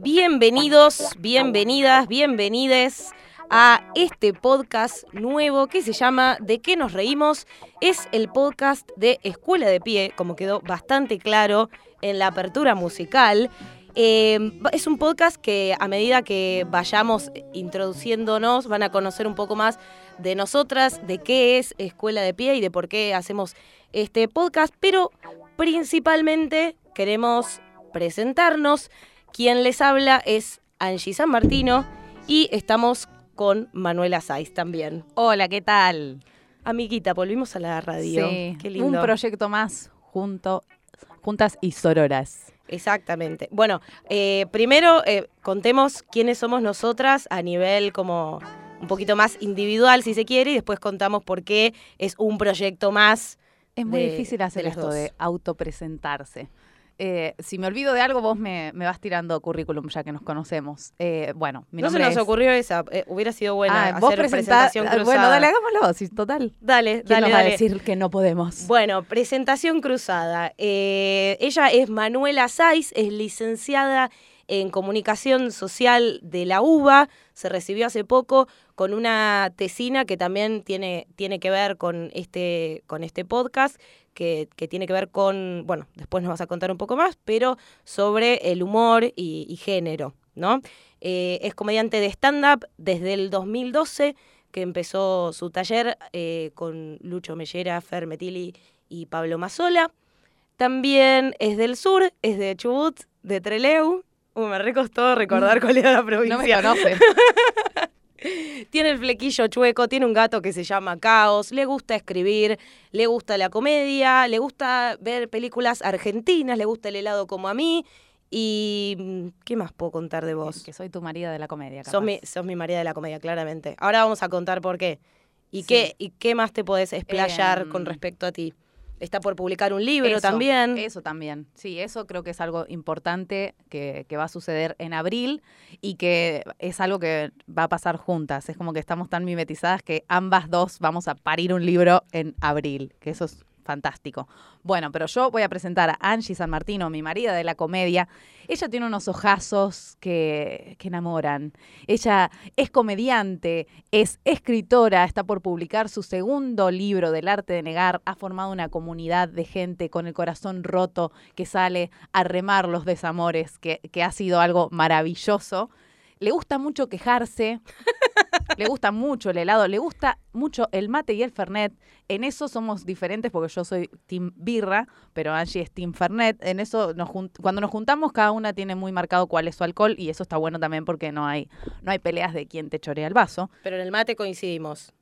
Bienvenidos, bienvenidas, bienvenides a este podcast nuevo que se llama ¿De qué nos reímos? Es el podcast de Escuela de Pie, como quedó bastante claro en la apertura musical. Eh, es un podcast que a medida que vayamos introduciéndonos van a conocer un poco más de nosotras, de qué es Escuela de Pie y de por qué hacemos este podcast, pero principalmente queremos presentarnos. Quien les habla es Angie San Martino y estamos con Manuela Saiz también. Hola, ¿qué tal? Amiguita, volvimos a la radio. Sí, Qué lindo. un proyecto más junto, juntas y sororas. Exactamente. Bueno, eh, primero eh, contemos quiénes somos nosotras a nivel como un poquito más individual, si se quiere, y después contamos por qué es un proyecto más. Es muy de- difícil hacer esto dos. de autopresentarse. Eh, si me olvido de algo, vos me, me vas tirando currículum ya que nos conocemos. Eh, bueno, mi no se nos es- ocurrió esa, eh, hubiera sido buena Ah, vos hacer presentás- presentación ah, cruzada. Bueno, dale, hagámoslo, sí, total. Dale, ¿Quién dale, nos va a decir que no podemos? Bueno, presentación cruzada. Eh, ella es Manuela Saiz, es licenciada en comunicación social de la UBA, se recibió hace poco con una tesina que también tiene, tiene que ver con este, con este podcast, que, que tiene que ver con, bueno, después nos vas a contar un poco más, pero sobre el humor y, género, ¿no? Eh, es comediante de stand-up desde el 2012, que empezó su taller eh, con Lucho Mellera, Fer Metilli y Pablo Mazzola. También es del sur, es de Chubut, de Treleu. Uh, me recostó recordar cuál era la no me provincia. conoce. Tiene el flequillo chueco, tiene un gato que se llama Caos, le gusta escribir, le gusta la comedia, le gusta ver películas argentinas, le gusta el helado como a mí. Y mm, ¿qué más puedo contar de vos? que soy tu marida de la comedia. Sos capaz. mi, sos mi María de la comedia, claramente. Ahora vamos a contar por qué. ¿Y, Sí. qué, ¿Y qué más te podés explayar Em, con respecto a ti? Está por publicar un libro Eso, también. Eso también. Sí, eso creo que es algo importante que, que va a suceder en abril y que es algo que va a pasar juntas. Es como que estamos tan mimetizadas que ambas dos vamos a parir un libro en abril, que eso es fantástico. Bueno, pero yo voy a presentar a Angie San Martino, mi marida de la comedia. Ella tiene unos ojazos que, que enamoran. Ella es comediante, es escritora, está por publicar su segundo libro del arte de negar, ha formado una comunidad de gente con el corazón roto que sale a remar los desamores, que, que ha sido algo maravilloso. Le gusta mucho quejarse, le gusta mucho el helado, le gusta mucho el mate y el fernet. En eso somos diferentes porque yo soy team birra, pero Angie es team fernet. En eso nos cuando nos juntamos cada una tiene muy marcado cuál es su alcohol y eso está bueno también porque no hay no hay peleas de quién te chorea el vaso. Pero en el mate coincidimos.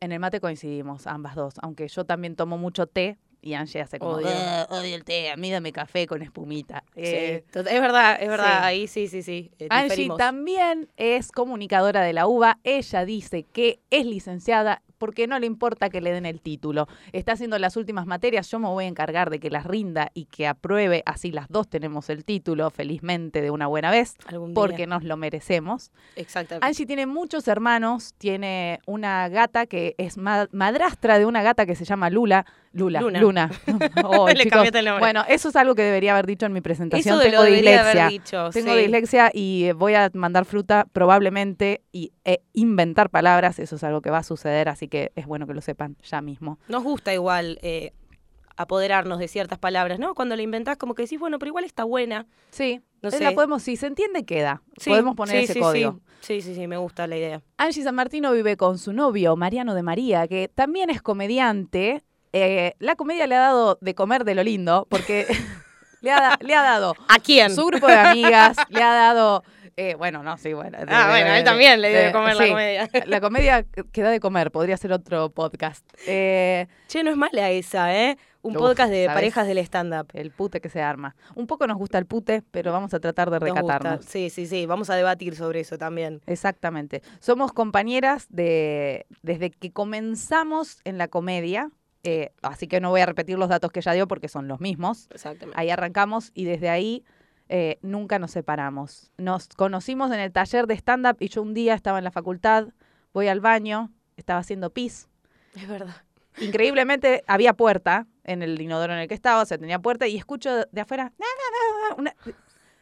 En el mate coincidimos ambas dos, aunque yo también tomo mucho té y Angie hace como Odio. "Ah, odio el té, a mí dame café con espumita. Eh, Sí, tot- es verdad, es verdad. sí. Ahí sí, sí, sí. eh, Angie diferimos. también es comunicadora de la UBA. Ella dice que es licenciada porque no le importa que le den el título. Está haciendo las últimas materias. Yo me voy a encargar de que las rinda y que apruebe. Así las dos tenemos el título, felizmente, de una buena vez, Algún día. porque nos lo merecemos. Exactamente. Angie tiene muchos hermanos. Tiene una gata que es ma- madrastra de una gata que se llama Lula. Lula. Luna. Luna. Oh, Le chicos. cambiaste el nombre. Bueno, eso es algo que debería haber dicho en mi presentación. Eso de Tengo lo debería dislexia. haber dicho. Tengo sí. dislexia y eh, voy a mandar fruta probablemente y e inventar palabras. Eso es algo que va a suceder, así que es bueno que lo sepan ya mismo. Nos gusta igual eh, apoderarnos de ciertas palabras, ¿no? Cuando la inventás, como que decís, bueno, pero igual está buena. Sí, No sé. la podemos, si se entiende, queda. Sí, podemos poner sí, ese sí, código. Sí, sí, sí, me gusta la idea. Angie San Martino vive con su novio, Mariano de María, que también es comediante. Eh, la comedia le ha dado de comer de lo lindo, porque le, ha, da- le ha dado ¿A quién? su grupo de amigas, le ha dado... eh, bueno, no, sí, bueno. Ah, bueno, él también le dio de comer la comedia. La comedia que da de comer, podría ser otro podcast. Eh, Che, no es mala esa, ¿eh? Un Uf, podcast de ¿sabes? parejas del stand-up. el pute que se arma. Un poco nos gusta el pute, pero vamos a tratar de Nos gusta. recatarnos. Sí, sí, sí. Vamos a debatir sobre eso también. Exactamente. Somos compañeras de desde que comenzamos en la comedia. Eh, así que no voy a repetir los datos que ella dio porque son los mismos. Exactamente. Ahí arrancamos y desde ahí eh, nunca nos separamos. Nos conocimos en el taller de stand-up y yo un día estaba en la facultad, voy al baño, estaba haciendo pis. Es verdad. Increíblemente había puerta en el inodoro en el que estaba, o sea, tenía puerta y escucho de afuera, "Na, na, na", una...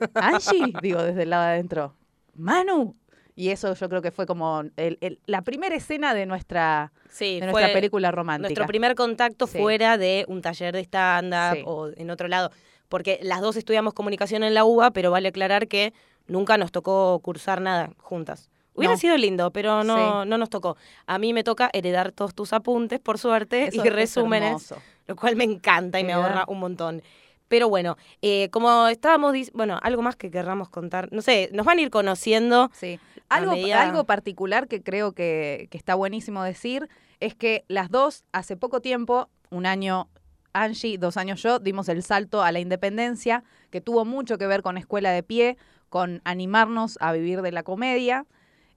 Angie, digo desde el lado de adentro, Manu. Y eso yo creo que fue como el- el- la primera escena de nuestra, Sí, de nuestra película romántica. nuestro primer contacto Sí. fuera de un taller de stand-up Sí. o en otro lado. Porque las dos estudiamos comunicación en la UBA, pero vale aclarar que nunca nos tocó cursar nada juntas. Hubiera No. sido lindo, pero no, no nos tocó. A mí me toca heredar todos tus apuntes, por suerte, Eso y es resúmenes, lo cual me encanta y me ahorra un montón. Pero bueno, eh, como estábamos, bueno, algo más que querramos contar, no sé, nos van a ir conociendo. Sí. Algo, medida- algo particular que creo que, que está buenísimo decir es que las dos, hace poco tiempo, un año Angie, dos años yo, dimos el salto a la independencia, que tuvo mucho que ver con Escuela de Pie, con animarnos a vivir de la comedia,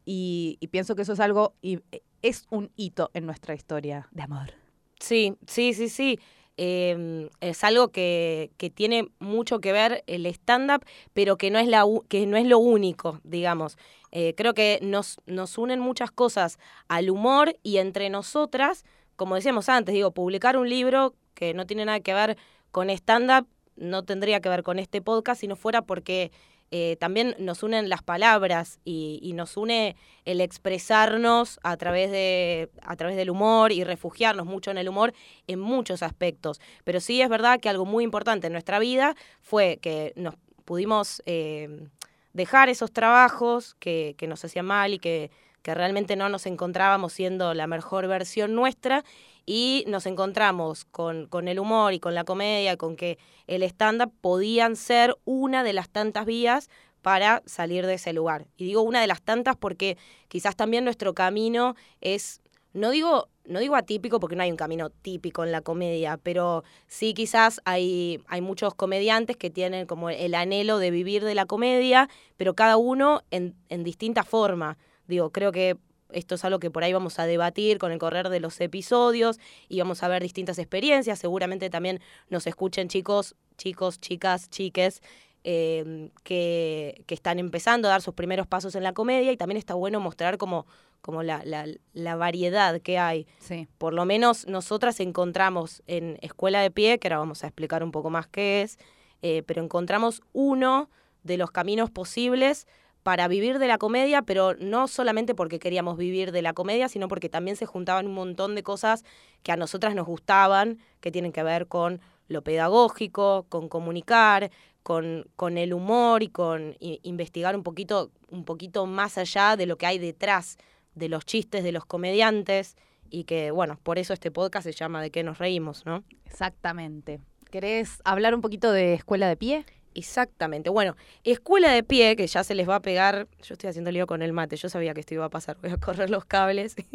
y, y pienso que eso es algo, y es un hito en nuestra historia de amor. Sí, sí, sí, sí. Eh, es algo que, que tiene mucho que ver el stand-up, pero que no es, la, que no es lo único, digamos. Eh, creo que nos, nos unen muchas cosas al humor y entre nosotras, como decíamos antes, digo, publicar un libro que no tiene nada que ver con stand-up no tendría que ver con este podcast si no fuera porque eh, también nos unen las palabras y, nos une el expresarnos a través, de, a través del humor y refugiarnos mucho en el humor en muchos aspectos. Pero sí es verdad que algo muy importante en nuestra vida fue que nos pudimos eh, dejar esos trabajos que, que nos hacían mal y que, que realmente no nos encontrábamos siendo la mejor versión nuestra y nos encontramos con, con el humor y con la comedia, con que el stand-up podían ser una de las tantas vías para salir de ese lugar. Y digo una de las tantas porque quizás también nuestro camino es, no digo, no digo atípico porque no hay un camino típico en la comedia, pero sí quizás hay, hay muchos comediantes que tienen como el anhelo de vivir de la comedia, pero cada uno en, en distinta forma. Digo, creo que esto es algo que por ahí vamos a debatir con el correr de los episodios y vamos a ver distintas experiencias. Seguramente también nos escuchen chicos, chicos, chicas, chiques eh, que, que están empezando a dar sus primeros pasos en la comedia y también está bueno mostrar como, como la, la, la variedad que hay. Sí. Por lo menos nosotras encontramos en Escuela de Pie, que ahora vamos a explicar un poco más qué es, eh, pero encontramos uno de los caminos posibles para vivir de la comedia, pero no solamente porque queríamos vivir de la comedia, sino porque también se juntaban un montón de cosas que a nosotras nos gustaban, que tienen que ver con lo pedagógico, con comunicar, con, con el humor y con investigar un poquito, un poquito más allá de lo que hay detrás de los chistes de los comediantes y que, bueno, por eso este podcast se llama De qué nos reímos, ¿no? Exactamente. ¿Querés hablar un poquito de Escuela de Pie? Exactamente. Bueno, escuela de pie, que ya se les va a pegar. Yo estoy haciendo lío con el mate, yo sabía que esto iba a pasar, voy a correr los cables.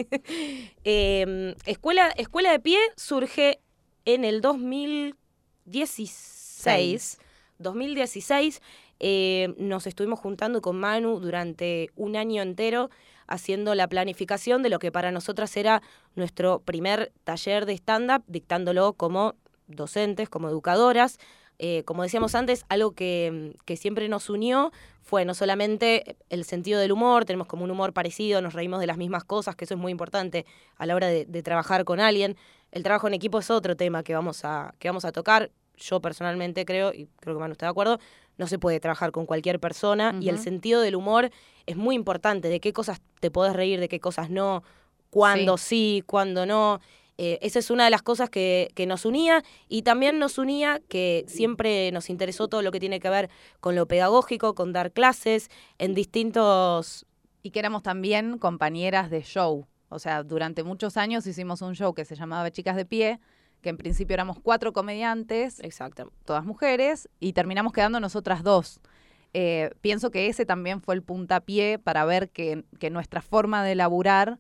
Eh, escuela, escuela de pie surge en el 2016. 2016 eh, nos estuvimos juntando con Manu durante un año entero haciendo la planificación de lo que para nosotras era nuestro primer taller de stand-up, dictándolo como docentes, como educadoras. Eh, como decíamos antes, algo que, que siempre nos unió fue no solamente el sentido del humor, tenemos como un humor parecido, nos reímos de las mismas cosas, que eso es muy importante a la hora de, de trabajar con alguien. El trabajo en equipo es otro tema que vamos a, que vamos a tocar. Yo personalmente creo, y creo que Manu está de acuerdo, no se puede trabajar con cualquier persona y el sentido del humor es muy importante, de qué cosas te podés reír, de qué cosas no, cuándo sí, cuándo no. Eh, esa es una de las cosas que, que nos unía y también nos unía que siempre nos interesó todo lo que tiene que ver con lo pedagógico, con dar clases en distintos... Y que éramos también compañeras de show. O sea, durante muchos años hicimos un show que se llamaba Chicas de Pie, que en principio éramos cuatro comediantes, Exacto. todas mujeres, y terminamos quedando nosotras dos. Eh, pienso que ese también fue el puntapié para ver que, que nuestra forma de laburar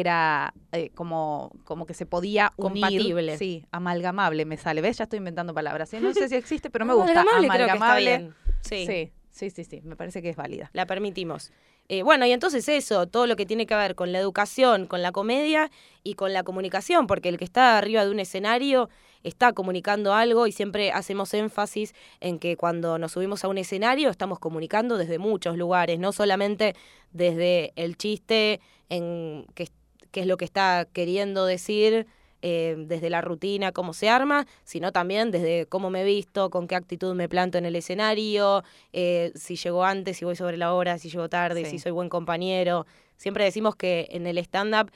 era eh, como, como que se podía unir. Compatible. Sí, amalgamable me sale. ¿Ves? Ya estoy inventando palabras. ¿sí? No sé si existe, pero me gusta. Amalgamable creo que está Amalgamable. bien. Sí, Sí, sí, sí, sí. Me parece que es válida. la permitimos. Eh, bueno, y entonces eso, todo lo que tiene que ver con la educación, con la comedia y con la comunicación, porque el que está arriba de un escenario está comunicando algo y siempre hacemos énfasis en que cuando nos subimos a un escenario estamos comunicando desde muchos lugares, no solamente desde el chiste en qué es lo que está queriendo decir eh, desde la rutina, cómo se arma, sino también desde cómo me he visto, con qué actitud me planto en el escenario, eh, si llego antes, si voy sobre la hora, si llego tarde, si soy buen compañero. Siempre decimos que en el stand-up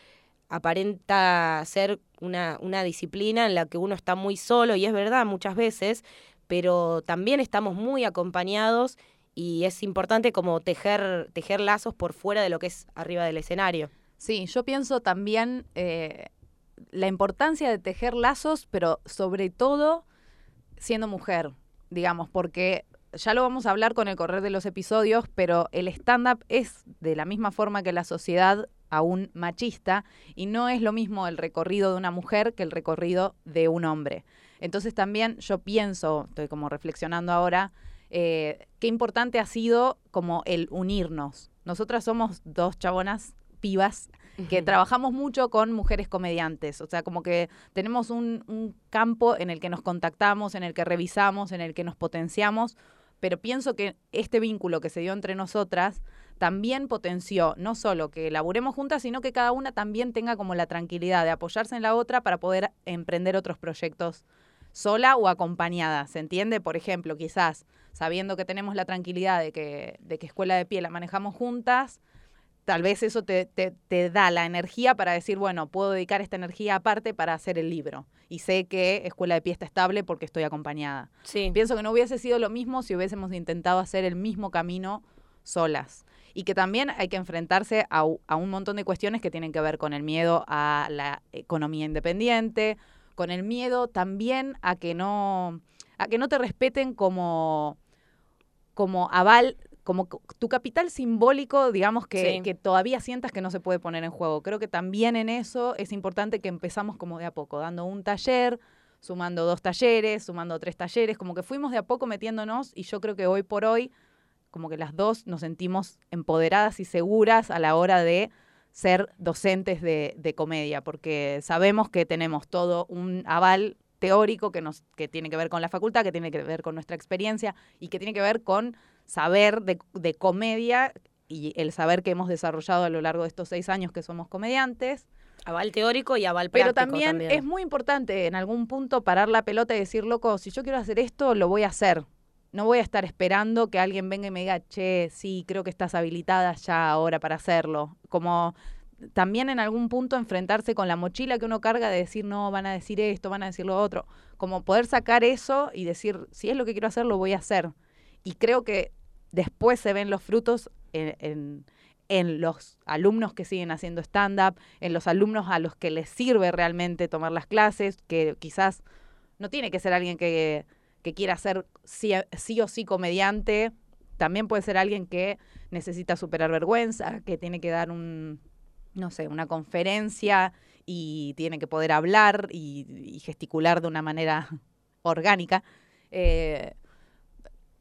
aparenta ser una, una disciplina en la que uno está muy solo, y es verdad muchas veces, pero también estamos muy acompañados y es importante como tejer, tejer lazos por fuera de lo que es arriba del escenario. Sí, yo pienso también eh, la importancia de tejer lazos, pero sobre todo siendo mujer, digamos, porque ya lo vamos a hablar con el correr de los episodios, pero el stand-up es de la misma forma que la sociedad aún machista y no es lo mismo el recorrido de una mujer que el recorrido de un hombre. Entonces también yo pienso, estoy como reflexionando ahora, eh, qué importante ha sido como el unirnos. Nosotras somos dos chabonas pibas que trabajamos mucho con mujeres comediantes. O sea, como que tenemos un, un, campo en el que nos contactamos, en el que revisamos, en el que nos potenciamos. Pero pienso que este vínculo que se dio entre nosotras también potenció no solo que laburemos juntas, sino que cada una también tenga como la tranquilidad de apoyarse en la otra para poder emprender otros proyectos sola o acompañada. ¿Se entiende? Por ejemplo, quizás sabiendo que tenemos la tranquilidad de que, de que Escuela de Pie la manejamos juntas, tal vez eso te, te, da la energía para decir, bueno, puedo dedicar esta energía aparte para hacer el libro. Y sé que Escuela de Pie está estable porque estoy acompañada. Sí. Pienso que no hubiese sido lo mismo si hubiésemos intentado hacer el mismo camino solas. Y que también hay que enfrentarse a, a un montón de cuestiones que tienen que ver con el miedo a la economía independiente, con el miedo también a que no, a que no te respeten como, como aval como tu capital simbólico, digamos, que, que, todavía sientas que no se puede poner en juego. Creo que también en eso es importante que empezamos como de a poco, dando un taller, sumando dos talleres, sumando tres talleres, como que fuimos de a poco metiéndonos y yo creo que hoy por hoy, como que las dos nos sentimos empoderadas y seguras a la hora de ser docentes de, de comedia, porque sabemos que tenemos todo un aval teórico que, nos, que tiene que ver con la facultad, que tiene que ver con nuestra experiencia y que tiene que ver con saber de, de comedia y el saber que hemos desarrollado a lo largo de estos seis años que somos comediantes. Aval teórico y aval práctico. Pero también, es muy importante en algún punto parar la pelota y decir, loco, si yo quiero hacer esto, lo voy a hacer. No voy a estar esperando que alguien venga y me diga, che, sí, creo que estás habilitada ya ahora para hacerlo. Como también en algún punto enfrentarse con la mochila que uno carga de decir, no, van a decir esto, van a decir lo otro. Como poder sacar eso y decir, si es lo que quiero hacer, lo voy a hacer. Y creo que después se ven los frutos en, los alumnos que siguen haciendo stand-up, en los alumnos a los que les sirve realmente tomar las clases, que quizás no tiene que ser alguien que, quiera ser sí, o sí comediante, también puede ser alguien que necesita superar vergüenza, que tiene que dar un, no sé, una conferencia y tiene que poder hablar y, gesticular de una manera orgánica. Eh,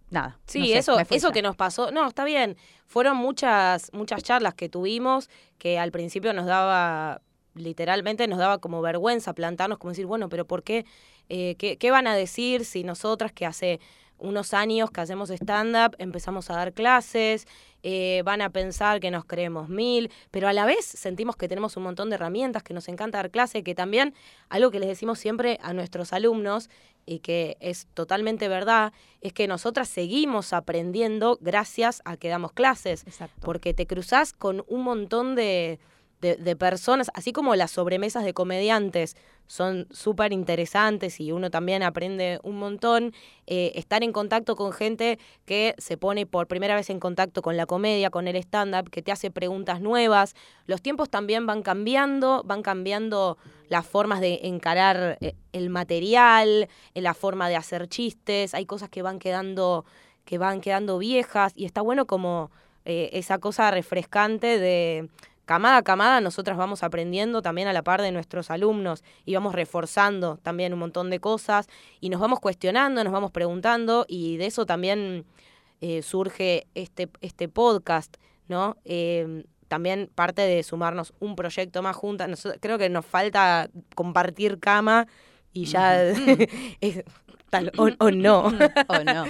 nada. Sí, eso, eso que nos pasó, no, está bien. Fueron muchas, muchas charlas que tuvimos que al principio nos daba, literalmente nos daba como vergüenza plantarnos, como decir, bueno, pero ¿por qué? Eh, ¿qué, ¿Qué van a decir si nosotras que hace unos años que hacemos stand-up, empezamos a dar clases, eh, van a pensar que nos creemos mil, pero a la vez sentimos que tenemos un montón de herramientas, que nos encanta dar clase, que también algo que les decimos siempre a nuestros alumnos y que es totalmente verdad, es que nosotras seguimos aprendiendo gracias a que damos clases, porque te cruzás con un montón de de, personas, así como las sobremesas de comediantes son súper interesantes y uno también aprende un montón, eh, estar en contacto con gente que se pone por primera vez en contacto con la comedia, con el stand-up, que te hace preguntas nuevas. Los tiempos también van cambiando, van cambiando las formas de encarar eh, el material, eh, la forma de hacer chistes, hay cosas que van quedando, que van quedando viejas y está bueno como esa cosa refrescante de camada a camada nosotras vamos aprendiendo también a la par de nuestros alumnos y vamos reforzando también un montón de cosas y nos vamos cuestionando, nos vamos preguntando y de eso también eh, surge este, este podcast ¿no? Eh, también parte de sumarnos un proyecto más juntas. Nosotros- creo que nos falta compartir cama y ya es tal o, o no. ¿O no?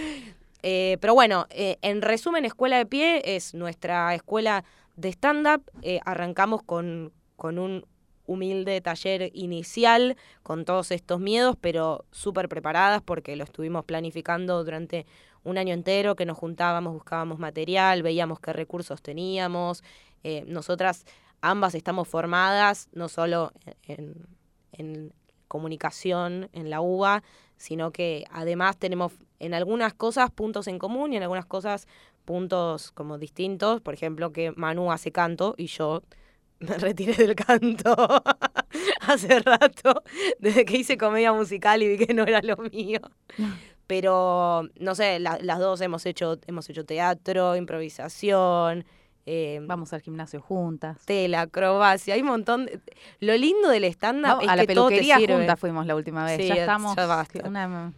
Eh, pero bueno, eh, en resumen, Escuela de Pie es nuestra escuela de stand-up. Eh, arrancamos con, con un humilde taller inicial con todos estos miedos, pero súper preparadas porque lo estuvimos planificando durante un año entero, que nos juntábamos, buscábamos material, veíamos qué recursos teníamos. Eh, nosotras ambas estamos formadas no solo en, en comunicación en la UBA, sino que además tenemos en algunas cosas puntos en común y en algunas cosas puntos como distintos. Por ejemplo, que Manu hace canto y yo me retiré del canto hace rato, desde que hice comedia musical y vi que no era lo mío. Pero, no sé, la- las dos hemos hecho, hemos hecho teatro, improvisación, eh, Vamos al gimnasio juntas. tela, acrobacia, hay un montón. de- Lo lindo del stand-up Vamos, es a la que todo te peluquería sirve. juntas fuimos la última vez. Sí, ya ya estamos. basta. una-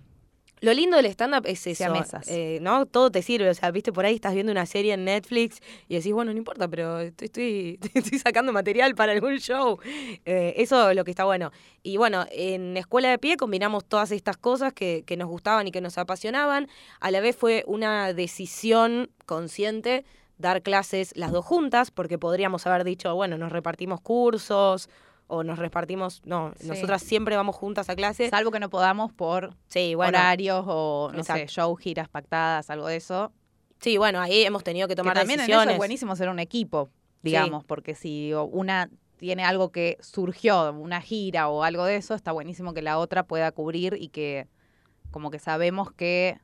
Lo lindo del stand-up es eso, eh, ¿no? Todo te sirve, o sea, viste, por ahí estás viendo una serie en Netflix y decís, bueno, no importa, pero estoy, estoy, estoy sacando material para algún show. Eh, eso es lo que está bueno. Y bueno, en Escuela de Pie combinamos todas estas cosas que, que nos gustaban y que nos apasionaban. A la vez fue una decisión consciente dar clases las dos juntas, porque podríamos haber dicho, bueno, nos repartimos cursos o nos repartimos, no, Sí. nosotras siempre vamos juntas a clase. Salvo que no podamos por Sí, bueno, horarios o, no sé, show, giras pactadas, algo de eso. Sí, bueno, ahí hemos tenido que tomar que también en eso es buenísimo ser un equipo, digamos, porque si una tiene algo que surgió, una gira o algo de eso, está buenísimo que la otra pueda cubrir y que como que sabemos que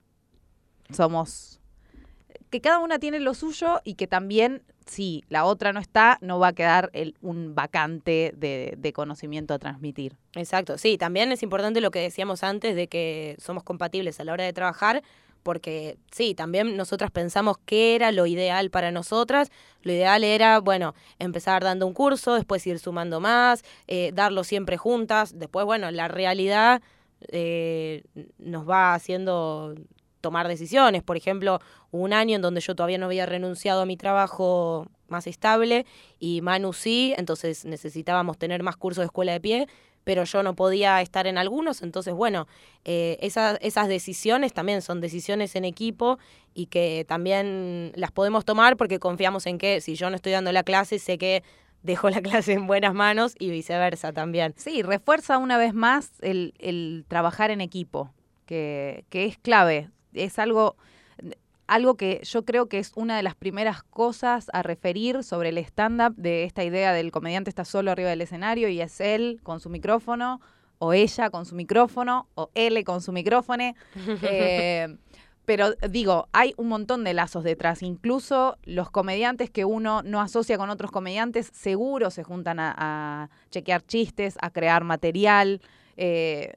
somos que cada una tiene lo suyo y que también si la otra no está, no va a quedar el, un vacante de, conocimiento a transmitir. Exacto, sí, también es importante lo que decíamos antes de que somos compatibles a la hora de trabajar, porque sí, también nosotras pensamos qué era lo ideal para nosotras. Lo ideal era, bueno, empezar dando un curso, después ir sumando más, eh, darlo siempre juntas. Después, bueno, la realidad eh, nos va haciendo tomar decisiones. Por ejemplo, un año en donde yo todavía no había renunciado a mi trabajo más estable y Manu sí, entonces necesitábamos tener más cursos de escuela de pie, pero yo no podía estar en algunos, entonces bueno, eh, esas, esas decisiones también son decisiones en equipo y que también las podemos tomar porque confiamos en que si yo no estoy dando la clase, sé que dejo la clase en buenas manos y viceversa también. Sí, refuerza una vez más el, el trabajar en equipo, que, que es clave. Es algo, algo que yo creo que es una de las primeras cosas a referir sobre el stand-up de esta idea del comediante está solo arriba del escenario y es él con su micrófono, o ella con su micrófono, o él con su micrófono. Eh, pero digo, hay un montón de lazos detrás. Incluso los comediantes que uno no asocia con otros comediantes, seguro se juntan a, a chequear chistes, a crear material. Eh,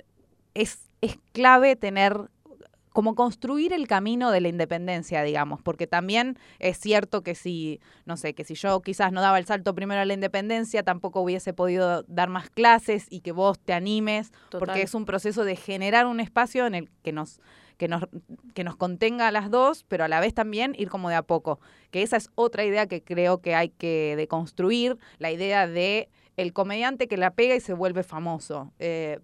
es, es clave tener como construir el camino de la independencia, digamos, porque también es cierto que si, no sé, que si yo quizás no daba el salto primero a la independencia, tampoco hubiese podido dar más clases y que vos te animes, Total. porque es un proceso de generar un espacio en el que nos que nos, que nos contenga a las dos, pero a la vez también ir como de a poco. Que esa es otra idea que creo que hay que deconstruir, la idea de el comediante que la pega y se vuelve famoso. Eh,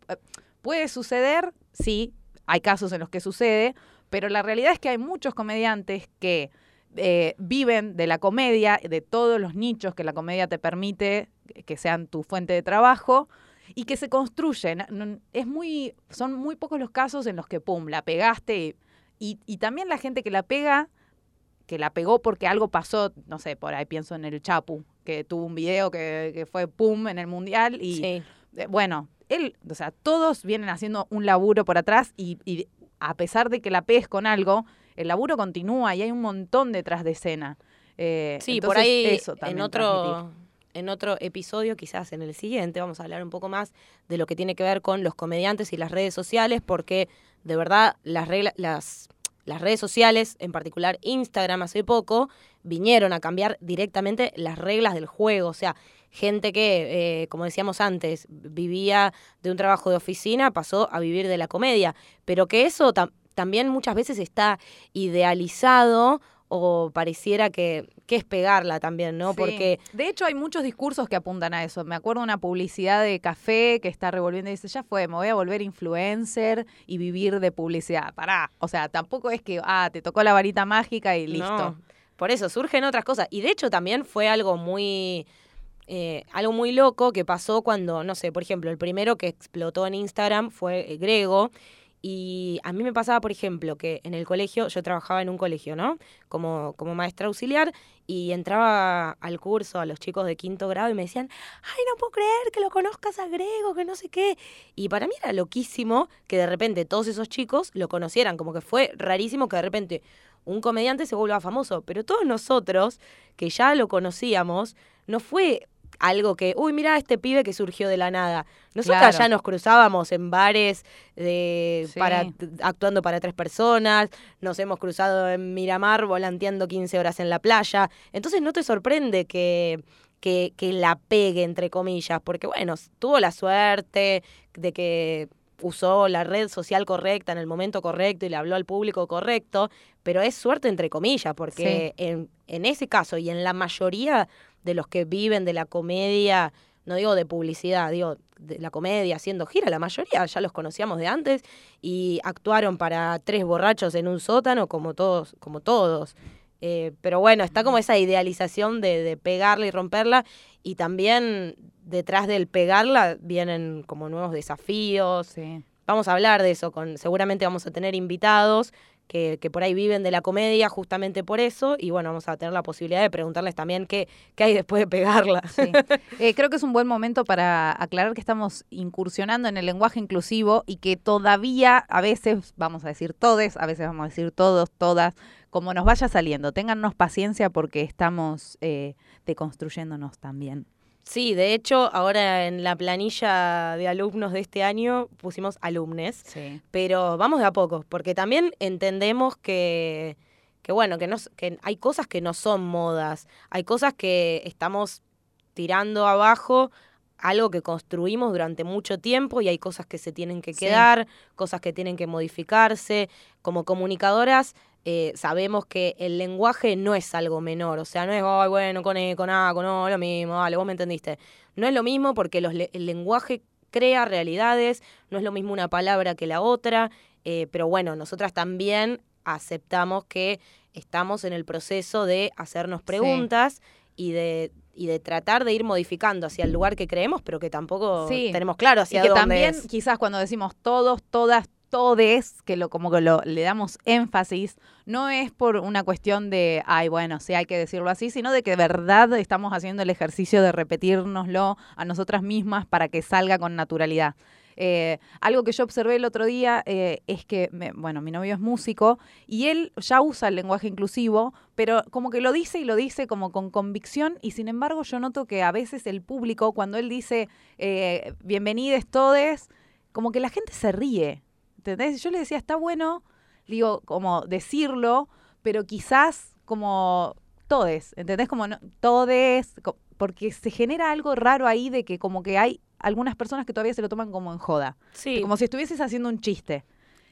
puede suceder, sí, hay casos en los que sucede, pero la realidad es que hay muchos comediantes que eh, viven de la comedia, de todos los nichos que la comedia te permite que sean tu fuente de trabajo y que se construyen. Es muy, son muy pocos los casos en los que, pum, la pegaste y, y, y también la gente que la pega, que la pegó porque algo pasó, no sé, por ahí pienso en el Chapu, que tuvo un video que, que fue pum en el mundial y Sí. eh, bueno, él, o sea, todos vienen haciendo un laburo por atrás y, y a pesar de que la pegues con algo, el laburo continúa y hay un montón detrás de escena. Eh, Sí, por ahí eso en otro, transmitir. en otro episodio, quizás en el siguiente, vamos a hablar un poco más de lo que tiene que ver con los comediantes y las redes sociales, porque de verdad las, regla- las, las redes sociales, en particular Instagram hace poco, vinieron a cambiar directamente las reglas del juego. O sea, gente que, eh, como decíamos antes, vivía de un trabajo de oficina, pasó a vivir de la comedia, pero que eso tam- también muchas veces está idealizado o pareciera que, que es pegarla también, ¿no? Sí. Porque De hecho, hay muchos discursos que apuntan a eso. Me acuerdo de una publicidad de café que está revolviendo y dice, ya fue, me voy a volver influencer y vivir de publicidad. Pará. O sea, tampoco es que, ah, te tocó la varita mágica y listo. No, por eso surgen otras cosas. Y de hecho también fue algo muy. Eh, algo muy loco que pasó cuando, no sé, por ejemplo, el primero que explotó en Instagram fue eh, Grego. Y a mí me pasaba, por ejemplo, que en el colegio, yo trabajaba en un colegio, ¿no? Como, como maestra auxiliar, y entraba al curso a los chicos de quinto grado y me decían, ay, no puedo creer que lo conozcas a Grego, que no sé qué. Y para mí era loquísimo que de repente todos esos chicos lo conocieran, como que fue rarísimo que de repente un comediante se vuelva famoso, pero todos nosotros, que ya lo conocíamos, no fue algo que, uy, mira este pibe que surgió de la nada. Nosotras Claro. ya nos cruzábamos en bares de, Sí. para, actuando para tres personas, nos hemos cruzado en Miramar volanteando 15 horas en la playa. Entonces no te sorprende que, que, que la pegue, entre comillas, porque bueno, tuvo la suerte de que usó la red social correcta en el momento correcto y le habló al público correcto, pero es suerte entre comillas, porque en, en ese caso y en la mayoría de los que viven de la comedia, no digo de publicidad, digo de la comedia haciendo gira, la mayoría ya los conocíamos de antes y actuaron para tres borrachos en un sótano como todos, como todos. Eh, pero bueno, está como esa idealización de, de pegarla y romperla y también detrás del pegarla vienen como nuevos desafíos. Sí. Vamos a hablar de eso, con, seguramente vamos a tener invitados que, que por ahí viven de la comedia justamente por eso y bueno, vamos a tener la posibilidad de preguntarles también qué, qué hay después de pegarla. Sí. Eh, creo que es un buen momento para aclarar que estamos incursionando en el lenguaje inclusivo y que todavía a veces, vamos a decir todes, a veces vamos a decir todos, todas, como nos vaya saliendo. Téngannos paciencia porque estamos eh, deconstruyéndonos también. Sí, de hecho, ahora en la planilla de alumnos de este año pusimos alumnes, Sí. pero vamos de a poco, porque también entendemos que, que bueno, que, no, que hay cosas que no son modas, hay cosas que estamos tirando abajo, algo que construimos durante mucho tiempo y hay cosas que se tienen que Sí. quedar, cosas que tienen que modificarse. Como comunicadoras eh, sabemos que el lenguaje no es algo menor, o sea, no es, ay, bueno, con E, con A, con O, lo mismo, dale, vos me entendiste. No es lo mismo porque los le- el lenguaje crea realidades, no es lo mismo una palabra que la otra, eh, pero bueno, nosotras también aceptamos que estamos en el proceso de hacernos preguntas y de y de tratar de ir modificando hacia el lugar que creemos, pero que tampoco Sí. tenemos claro Y hacia que dónde también es. quizás cuando decimos todos, todas, todes, que lo como que lo, le damos énfasis, no es por una cuestión de, ay, bueno, sí hay que decirlo así, sino de que de verdad estamos haciendo el ejercicio de repetírnoslo a nosotras mismas para que salga con naturalidad. Eh, algo que yo observé el otro día eh, es que, bueno, mi novio es músico y él ya usa el lenguaje inclusivo, pero como que lo dice y lo dice como con convicción y sin embargo yo noto que a veces el público, cuando él dice eh, bienvenides todes, como que la gente se ríe, ¿entendés? Yo le decía, está bueno, digo, como decirlo, pero quizás como todes, ¿entendés? Como no, todes, porque se genera algo raro ahí de que como que hay algunas personas que todavía se lo toman como en joda, Sí, como si estuvieses haciendo un chiste.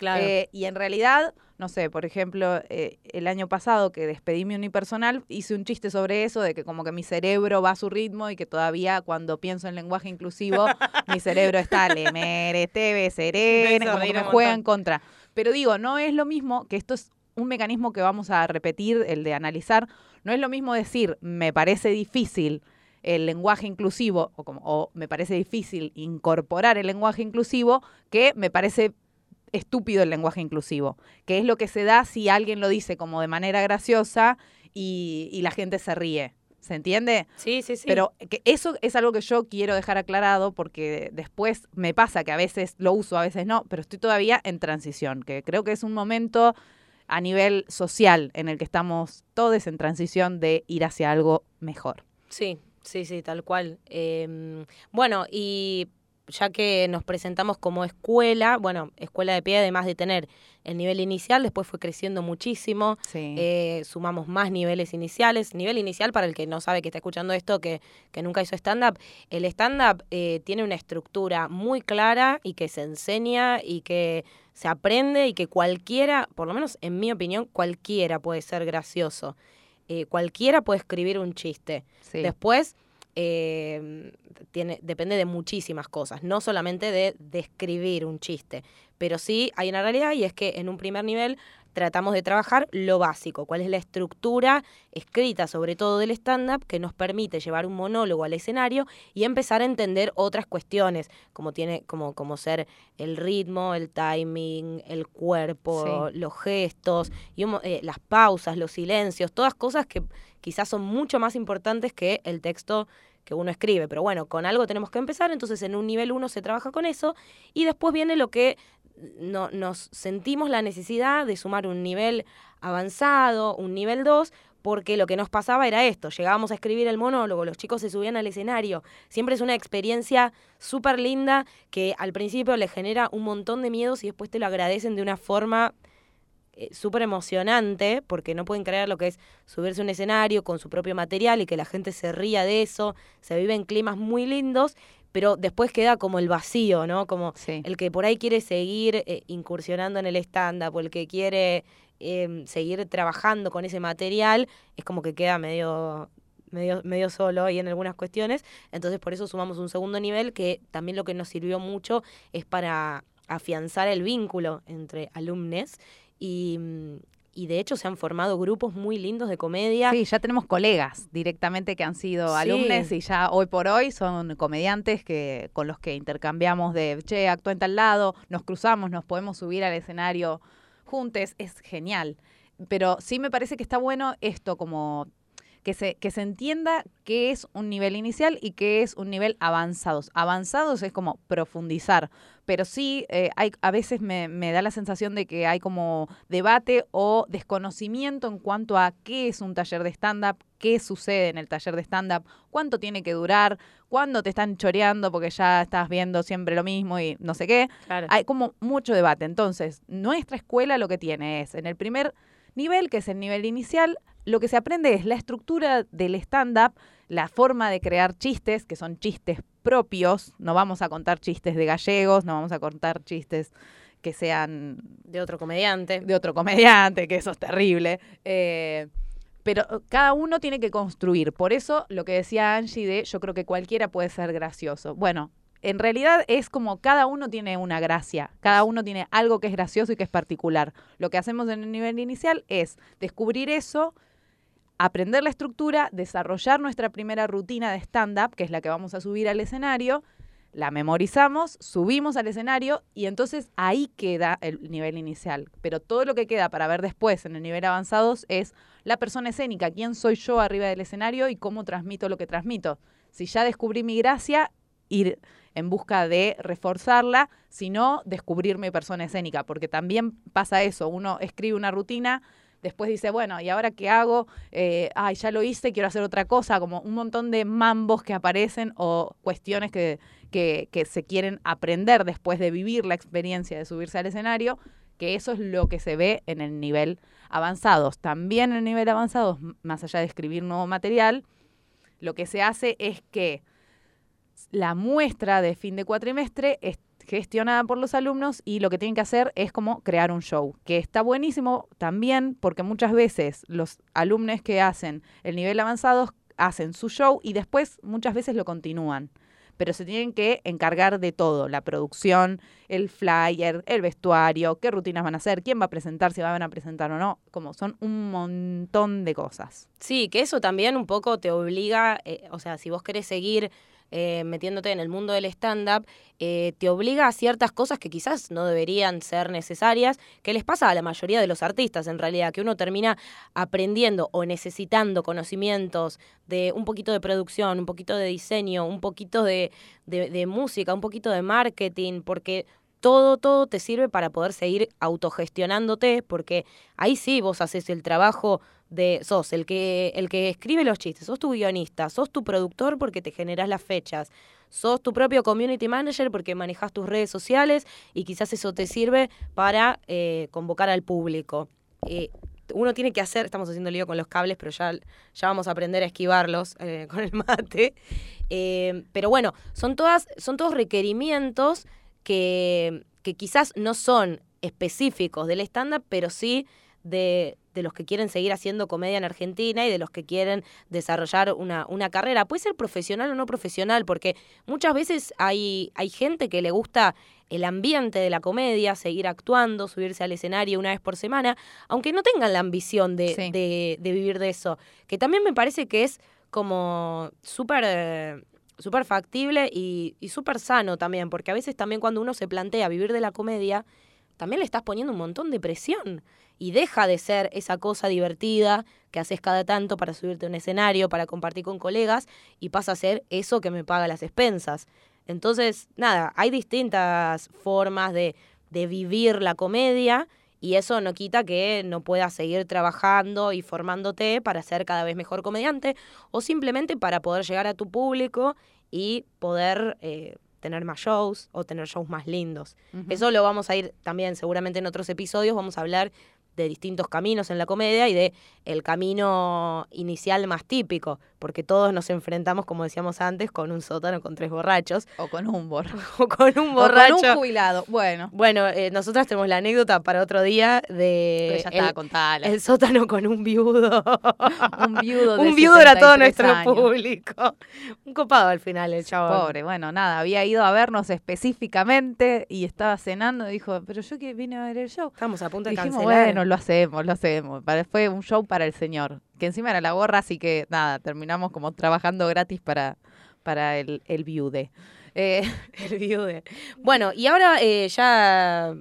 Claro. Eh, y en realidad, no sé, por ejemplo, eh, el año pasado que despedí mi unipersonal, hice un chiste sobre eso, de que como que mi cerebro va a su ritmo y que todavía cuando pienso en lenguaje inclusivo, mi cerebro está le mere, tebe, serene, como que me juega en contra. Pero digo, no es lo mismo, que esto es un mecanismo que vamos a repetir, el de analizar, no es lo mismo decir, me parece difícil el lenguaje inclusivo, o, como, o me parece difícil incorporar el lenguaje inclusivo, que me parece estúpido el lenguaje inclusivo, que es lo que se da si alguien lo dice como de manera graciosa y, y la gente se ríe. ¿Se entiende? sí, sí, sí. Pero que eso es algo que yo quiero dejar aclarado porque después me pasa que a veces lo uso, a veces no, pero estoy todavía en transición, que creo que es un momento a nivel social en el que estamos todos en transición de ir hacia algo mejor. Sí, sí, sí, tal cual. Eh, bueno, y ya que nos presentamos como escuela, bueno, escuela de pie, además de tener el nivel inicial, después fue creciendo muchísimo, Sí. eh, sumamos más niveles iniciales. Nivel inicial, para el que no sabe que está escuchando esto, que, que nunca hizo stand-up, el stand-up eh, tiene una estructura muy clara y que se enseña y que se aprende y que cualquiera, por lo menos en mi opinión, cualquiera puede ser gracioso. Eh, cualquiera puede escribir un chiste. Sí. Después, eh, tiene, depende de muchísimas cosas, no solamente de describir un chiste, pero sí hay una realidad y es que en un primer nivel tratamos de trabajar lo básico, cuál es la estructura escrita sobre todo del stand-up que nos permite llevar un monólogo al escenario y empezar a entender otras cuestiones, como tiene como, como ser el ritmo, el timing, el cuerpo, los gestos, y eh, las pausas, los silencios, todas cosas que quizás son mucho más importantes que el texto que uno escribe. Pero bueno, con algo tenemos que empezar, entonces en un nivel 1 se trabaja con eso y después viene lo que no, nos sentimos la necesidad de sumar un nivel avanzado, un nivel 2, porque lo que nos pasaba era esto, llegábamos a escribir el monólogo, los chicos se subían al escenario, siempre es una experiencia súper linda que al principio les genera un montón de miedos y después te lo agradecen de una forma eh, súper emocionante, porque no pueden creer lo que es subirse a un escenario con su propio material y que la gente se ría de eso, se viven climas muy lindos, pero después queda como el vacío, ¿no? Como Sí. el que por ahí quiere seguir eh, incursionando en el stand-up o el que quiere eh, seguir trabajando con ese material, es como que queda medio, medio, medio solo ahí en algunas cuestiones. Entonces por eso sumamos un segundo nivel que también lo que nos sirvió mucho es para afianzar el vínculo entre alumnos y, mm, y de hecho se han formado grupos muy lindos de comedia. Sí, ya tenemos colegas directamente que han sido Sí. alumnos y ya hoy por hoy son comediantes que con los que intercambiamos de, che, actúa en tal lado, nos cruzamos, nos podemos subir al escenario juntos, es genial. Pero sí me parece que está bueno esto como que se, que se entienda qué es un nivel inicial y qué es un nivel avanzados. Avanzados es como profundizar, pero sí eh, hay, a veces me, me da la sensación de que hay como debate o desconocimiento en cuanto a qué es un taller de stand-up, qué sucede en el taller de stand-up, cuánto tiene que durar, cuándo te están choreando porque ya estás viendo siempre lo mismo y no sé qué. Claro. Hay como mucho debate. Entonces, nuestra escuela lo que tiene es, en el primer nivel, que es el nivel inicial, lo que se aprende es la estructura del stand-up, la forma de crear chistes, que son chistes propios. No vamos a contar chistes de gallegos, no vamos a contar chistes que sean de otro comediante. de otro comediante, que eso es terrible. Eh, pero eh, cada uno tiene que construir. Por eso lo que decía Angie de yo creo que cualquiera puede ser gracioso. Bueno, en realidad es como cada uno tiene una gracia, cada uno tiene algo que es gracioso y que es particular. Lo que hacemos en el nivel inicial es descubrir eso, aprender la estructura, desarrollar nuestra primera rutina de stand-up, que es la que vamos a subir al escenario, la memorizamos, subimos al escenario y entonces ahí queda el nivel inicial. Pero todo lo que queda para ver después en el nivel avanzados es la persona escénica, quién soy yo arriba del escenario y cómo transmito lo que transmito. Si ya descubrí mi gracia, ir en busca de reforzarla, sino descubrir mi persona escénica, porque también pasa eso, uno escribe una rutina, después dice, bueno, ¿y ahora qué hago? Eh, ay, ya lo hice, quiero hacer otra cosa, como un montón de mambos que aparecen o cuestiones que, que, que se quieren aprender después de vivir la experiencia de subirse al escenario, que eso es lo que se ve en el nivel avanzados. También en el nivel avanzados, más allá de escribir nuevo material, lo que se hace es que la muestra de fin de cuatrimestre es gestionada por los alumnos y lo que tienen que hacer es como crear un show, que está buenísimo también porque muchas veces los alumnos que hacen el nivel avanzado hacen su show y después muchas veces lo continúan. Pero se tienen que encargar de todo, la producción, el flyer, el vestuario, qué rutinas van a hacer, quién va a presentar, si van a presentar o no, como son un montón de cosas. Sí, que eso también un poco te obliga, eh, o sea, si vos querés seguir eh, metiéndote en el mundo del stand-up, eh, te obliga a ciertas cosas que quizás no deberían ser necesarias, que les pasa a la mayoría de los artistas en realidad, que uno termina aprendiendo o necesitando conocimientos de un poquito de producción, un poquito de diseño, un poquito de, de- de música, un poquito de marketing, porque todo, todo te sirve para poder seguir autogestionándote, porque ahí sí vos haces el trabajo de, sos el que, el que escribe los chistes, sos tu guionista, sos tu productor porque te generás las fechas, sos tu propio community manager porque manejas tus redes sociales y quizás eso te sirve para eh, convocar al público. Eh, uno tiene que hacer, estamos haciendo lío con los cables, pero ya, ya vamos a aprender a esquivarlos eh, con el mate. Pero bueno, son, todas, son todos requerimientos que, que quizás no son específicos del stand-up, pero sí de, de los que quieren seguir haciendo comedia en Argentina y de los que quieren desarrollar una, una carrera. Puede ser profesional o no profesional, porque muchas veces hay, hay gente que le gusta el ambiente de la comedia, seguir actuando, subirse al escenario una vez por semana, aunque no tengan la ambición de, Sí. de- de vivir de eso. Que también me parece que es como súper... súper factible y, y súper sano también, porque a veces también cuando uno se plantea vivir de la comedia, también le estás poniendo un montón de presión y deja de ser esa cosa divertida que haces cada tanto para subirte a un escenario, para compartir con colegas, y pasa a ser eso que me paga las expensas. Entonces, nada, hay distintas formas de vivir la comedia y eso no quita que no puedas seguir trabajando y formándote para ser cada vez mejor comediante o simplemente para poder llegar a tu público y poder eh, tener más shows o tener shows más lindos. Eso lo vamos a ir también seguramente en otros episodios, vamos a hablar de distintos caminos en la comedia y de el camino inicial más típico, porque todos nos enfrentamos, como decíamos antes, con un sótano con tres borrachos O con un bor. o con un O borracho. con un jubilado. Bueno, Bueno, eh, nosotras tenemos la anécdota para otro día de ya está, el, contala. el sótano con un viudo. Un viudo de un viudo era todo 73 nuestro años. público. Un copado al final el chavo. Pobre, bueno, nada, había ido a vernos específicamente y estaba cenando y dijo, pero yo que vine a ver el show. Estamos a punto de Dijimos, cancelar. bueno, lo hacemos, lo hacemos. Fue un show para el señor, que encima era la gorra, así que nada, terminamos como trabajando gratis para, para el, el viude. Eh, El viude. Bueno, y ahora eh, ya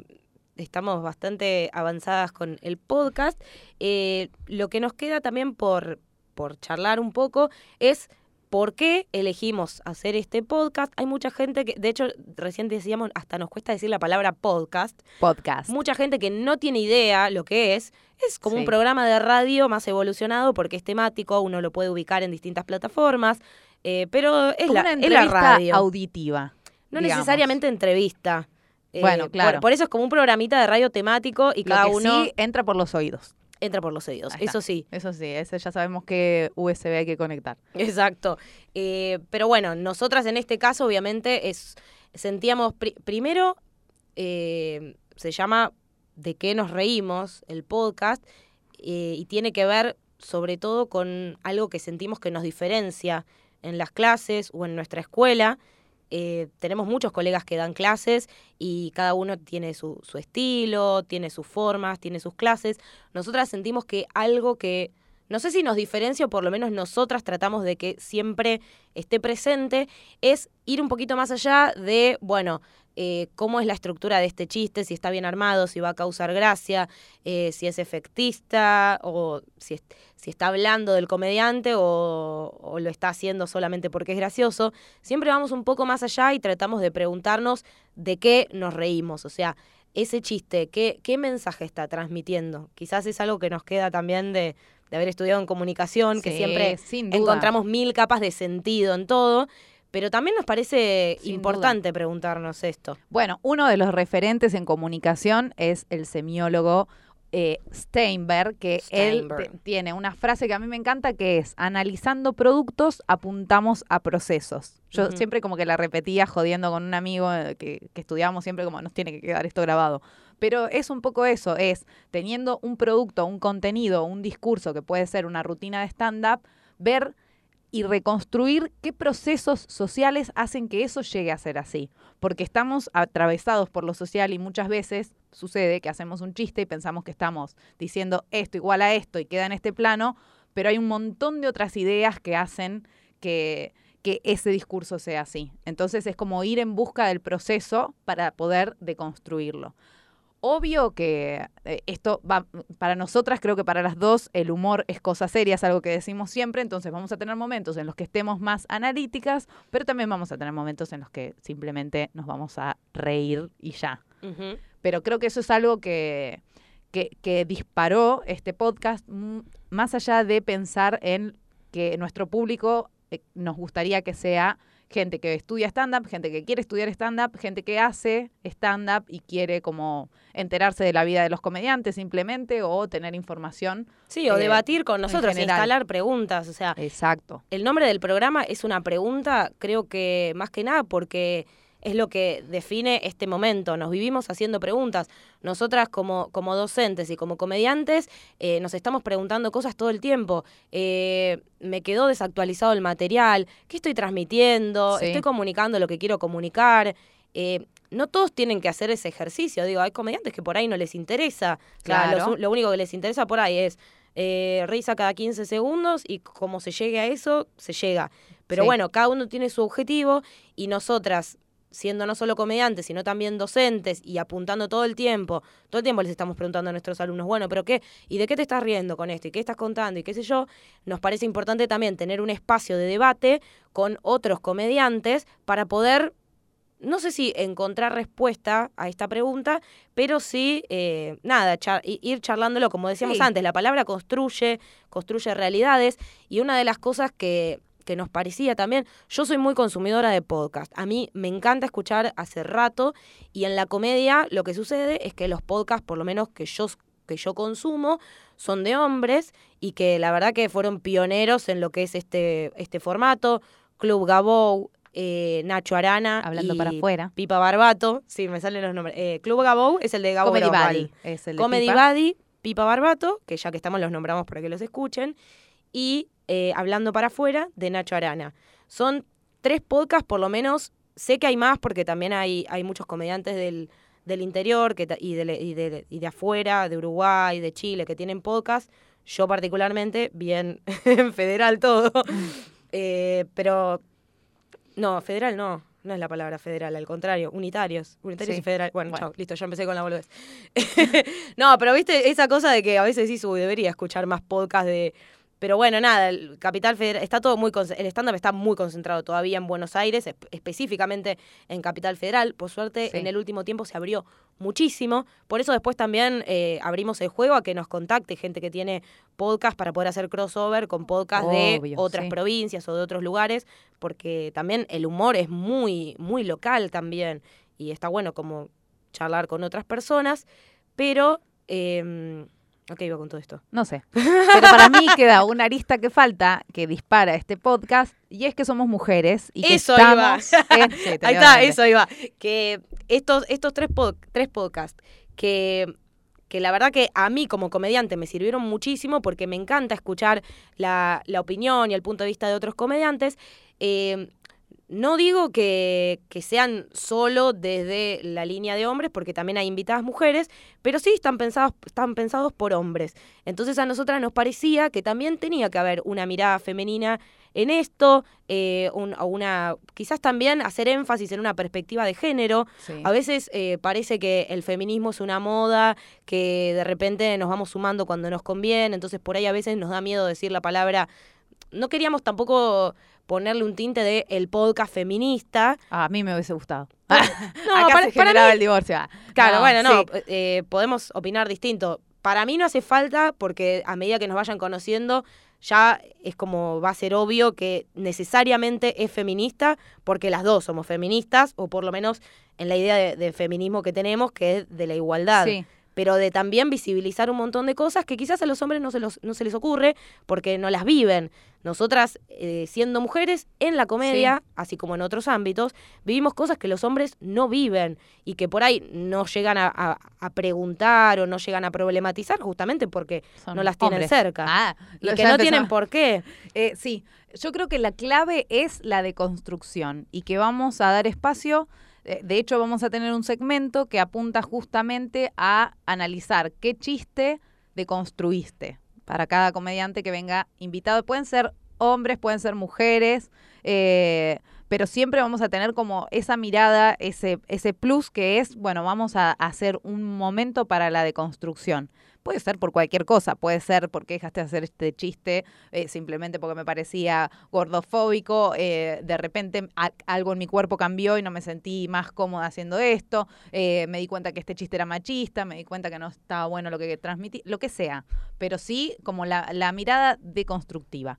estamos bastante avanzadas con el podcast. Eh, lo que nos queda también por, por charlar un poco es por qué elegimos hacer este podcast. Hay mucha gente que, de hecho, recién decíamos, hasta nos cuesta decir la palabra podcast. podcast. Mucha gente que no tiene idea lo que es. Es como un programa de radio más evolucionado porque es temático, uno lo puede ubicar en distintas plataformas, eh, pero es Como la, una es la radio. auditiva. No digamos. necesariamente entrevista. Eh, Bueno, por- claro. Por, eso es como un programita de radio temático y Lo cada que uno sí entra por los oídos. Entra por los oídos. Eso sí, Eso sí, ese ya sabemos qué USB hay que conectar. exacto. Eh, pero bueno, nosotras en este caso, obviamente, es sentíamos pri- primero eh, se llama ¿De qué nos reímos? el podcast eh, y tiene que ver sobre todo con algo que sentimos que nos diferencia en las clases o en nuestra escuela. Eh, tenemos muchos colegas que dan clases y cada uno tiene su, su estilo, tiene sus formas, tiene sus clases. Nosotras sentimos que algo que, no sé si nos diferencia o por lo menos nosotras tratamos de que siempre esté presente, es ir un poquito más allá de, bueno, eh, cómo es la estructura de este chiste, si está bien armado, si va a causar gracia, eh, si es efectista o si, es- si está hablando del comediante o, o lo está haciendo solamente porque es gracioso. Siempre vamos un poco más allá y tratamos de preguntarnos de qué nos reímos, o sea, ese chiste, ¿qué, qué mensaje está transmitiendo? Quizás es algo que nos queda también de, de haber estudiado en comunicación, que siempre encontramos mil capas de sentido en todo, pero también nos parece Sin importante preguntarnos esto. Bueno, uno de los referentes en comunicación es el semiólogo eh, Steinberg, que él Steinberg. tiene una frase que a mí me encanta que es, analizando productos apuntamos a procesos. Yo siempre como que la repetía jodiendo con un amigo eh, que, que estudiábamos siempre como nos tiene que quedar esto grabado. Pero es un poco eso, es teniendo un producto, un contenido, un discurso que puede ser una rutina de stand-up, ver y reconstruir qué procesos sociales hacen que eso llegue a ser así. Porque estamos atravesados por lo social y muchas veces sucede que hacemos un chiste y pensamos que estamos diciendo esto igual a esto y queda en este plano, pero hay un montón de otras ideas que hacen que, que ese discurso sea así. Entonces es como ir en busca del proceso para poder deconstruirlo. Obvio que eh, esto va, para nosotras creo que para las dos el humor es cosa seria, es algo que decimos siempre, entonces vamos a tener momentos en los que estemos más analíticas, pero también vamos a tener momentos en los que simplemente nos vamos a reír y ya. Pero creo que eso es algo que, que, que disparó este podcast, mm, más allá de pensar en que nuestro público eh, nos gustaría que sea gente que estudia stand-up, gente que quiere estudiar stand-up, gente que hace stand-up y quiere como enterarse de la vida de los comediantes simplemente o tener información. Sí, o eh, debatir con nosotros, instalar preguntas. O sea, Exacto. el nombre del programa es una pregunta, creo que más que nada porque es lo que define este momento. Nos vivimos haciendo preguntas. Nosotras como, como docentes y como comediantes eh, nos estamos preguntando cosas todo el tiempo. Eh, me quedó desactualizado el material, ¿qué estoy transmitiendo? Sí. ¿Estoy comunicando lo que quiero comunicar? Eh, no todos tienen que hacer ese ejercicio. Digo, hay comediantes que por ahí no les interesa. Claro. lo único que les interesa por ahí es eh, risa cada 15 segundos y como se llegue a eso, se llega. Pero Sí. bueno, cada uno tiene su objetivo y nosotras, siendo no solo comediantes, sino también docentes y apuntando todo el tiempo, todo el tiempo les estamos preguntando a nuestros alumnos, bueno, pero ¿qué? ¿Y de qué te estás riendo con esto? ¿Y qué estás contando? Y qué sé yo, nos parece importante también tener un espacio de debate con otros comediantes para poder no sé si encontrar respuesta a esta pregunta, pero sí, eh, nada, char- ir charlándolo, como decíamos Sí. antes, la palabra construye, construye realidades, y una de las cosas que, que nos parecía también, yo soy muy consumidora de podcast, a mí me encanta escuchar hace rato, y en la comedia lo que sucede es que los podcasts, por lo menos que yo, que yo consumo, son de hombres, y que la verdad que fueron pioneros en lo que es este, este formato, Club Gabou, eh, Nacho Arana. Hablando y para afuera. Pipa Barbato, sí, me salen los nombres. Eh, Club Gabou es el de Gabo Comedy. Buddy es el de Comedy Pipa. Buddy, Pipa Barbato, que ya que estamos los nombramos para que los escuchen, y eh, Hablando para afuera de Nacho Arana. Son tres podcasts, por lo menos, sé que hay más porque también hay, hay muchos comediantes del, del interior que, y, de, y, de, y de afuera, de Uruguay, de Chile, que tienen podcast. Yo particularmente, bien federal todo. Eh, pero no, federal no. No es la palabra federal, al contrario, unitarios. Unitarios Sí. y federal. Bueno, Bueno. chao, listo, ya empecé con la boludez. no, pero viste esa cosa de que a veces sí, uy, debería escuchar más podcast de. Pero bueno, nada, el Capital Federal, está todo muy, el stand-up está muy concentrado todavía en Buenos Aires, esp- específicamente en Capital Federal. Por suerte, Sí. en el último tiempo se abrió muchísimo. Por eso después también eh, abrimos el juego a que nos contacte gente que tiene podcast para poder hacer crossover con podcast de otras sí. provincias o de otros lugares, porque también el humor es muy, muy local también. Y está bueno como charlar con otras personas, pero... Eh, ¿A qué iba con todo esto? No sé. Pero para mí queda una arista que falta que dispara este podcast y es que somos mujeres y que Eso iba. estamos en- Sí, Ahí está, eso iba. Que estos, estos tres, pod- tres podcasts que, que la verdad que a mí como comediante me sirvieron muchísimo porque me encanta escuchar la, la opinión y el punto de vista de otros comediantes. eh, no digo que, que sean solo desde la línea de hombres, porque también hay invitadas mujeres, pero sí están pensados, están pensados por hombres. Entonces a nosotras nos parecía que también tenía que haber una mirada femenina en esto, eh, un- una, quizás también hacer énfasis en una perspectiva de género. Sí. A veces eh, parece que el feminismo es una moda, que de repente nos vamos sumando cuando nos conviene, entonces por ahí a veces nos da miedo decir la palabra. No queríamos tampoco ponerle un tinte de el podcast feminista. Ah, a mí me hubiese gustado. No, Acá para- se para generaba mí- el divorcio. Ah, Claro, no, bueno, no, sí. eh, podemos opinar distinto. Para mí no hace falta porque a medida que nos vayan conociendo ya es como va a ser obvio que necesariamente es feminista porque las dos somos feministas o por lo menos en la idea de, de feminismo que tenemos que es de la igualdad. Sí. Pero de también visibilizar un montón de cosas que quizás a los hombres no se, los, no se les ocurre porque no las viven. Nosotras, eh, siendo mujeres, en la comedia, así como en otros ámbitos, vivimos cosas que los hombres no viven y que por ahí no llegan a, a- a preguntar o no llegan a problematizar justamente porque Son no las tienen hombres. cerca. Ah, y que no empezó. tienen por qué. Eh, sí, yo creo que la clave es la deconstrucción y que vamos a dar espacio. Eh, De hecho, vamos a tener un segmento que apunta justamente a analizar qué chiste deconstruiste para cada comediante que venga invitado. Pueden ser hombres, pueden ser mujeres, eh, pero siempre vamos a tener como esa mirada, ese, ese plus que es, bueno, vamos a hacer un momento para la deconstrucción. Puede ser por cualquier cosa, puede ser porque dejaste de hacer este chiste eh, simplemente porque me parecía gordofóbico, eh, de repente a- algo en mi cuerpo cambió y no me sentí más cómoda haciendo esto, eh, me di cuenta que este chiste era machista, me di cuenta que no estaba bueno lo que transmití, lo que sea, pero sí como la, la mirada deconstructiva.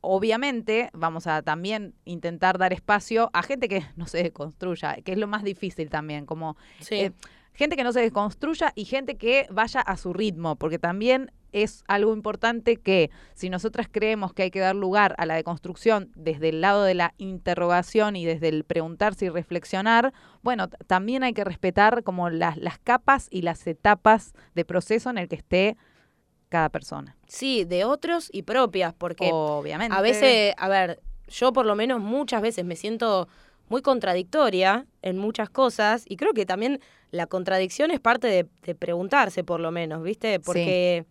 Obviamente vamos a también intentar dar espacio a gente que no se construya, que es lo más difícil también, como Sí. eh, gente que no se desconstruya y gente que vaya a su ritmo, porque también es algo importante que si nosotras creemos que hay que dar lugar a la deconstrucción desde el lado de la interrogación y desde el preguntarse y reflexionar, bueno, también hay que respetar como las, las capas y las etapas de proceso en el que esté cada persona. Sí, de otros y propias, porque Obviamente. a veces, a ver, yo por lo menos muchas veces me siento muy contradictoria en muchas cosas y creo que también la contradicción es parte de, de preguntarse por lo menos, ¿viste? Porque,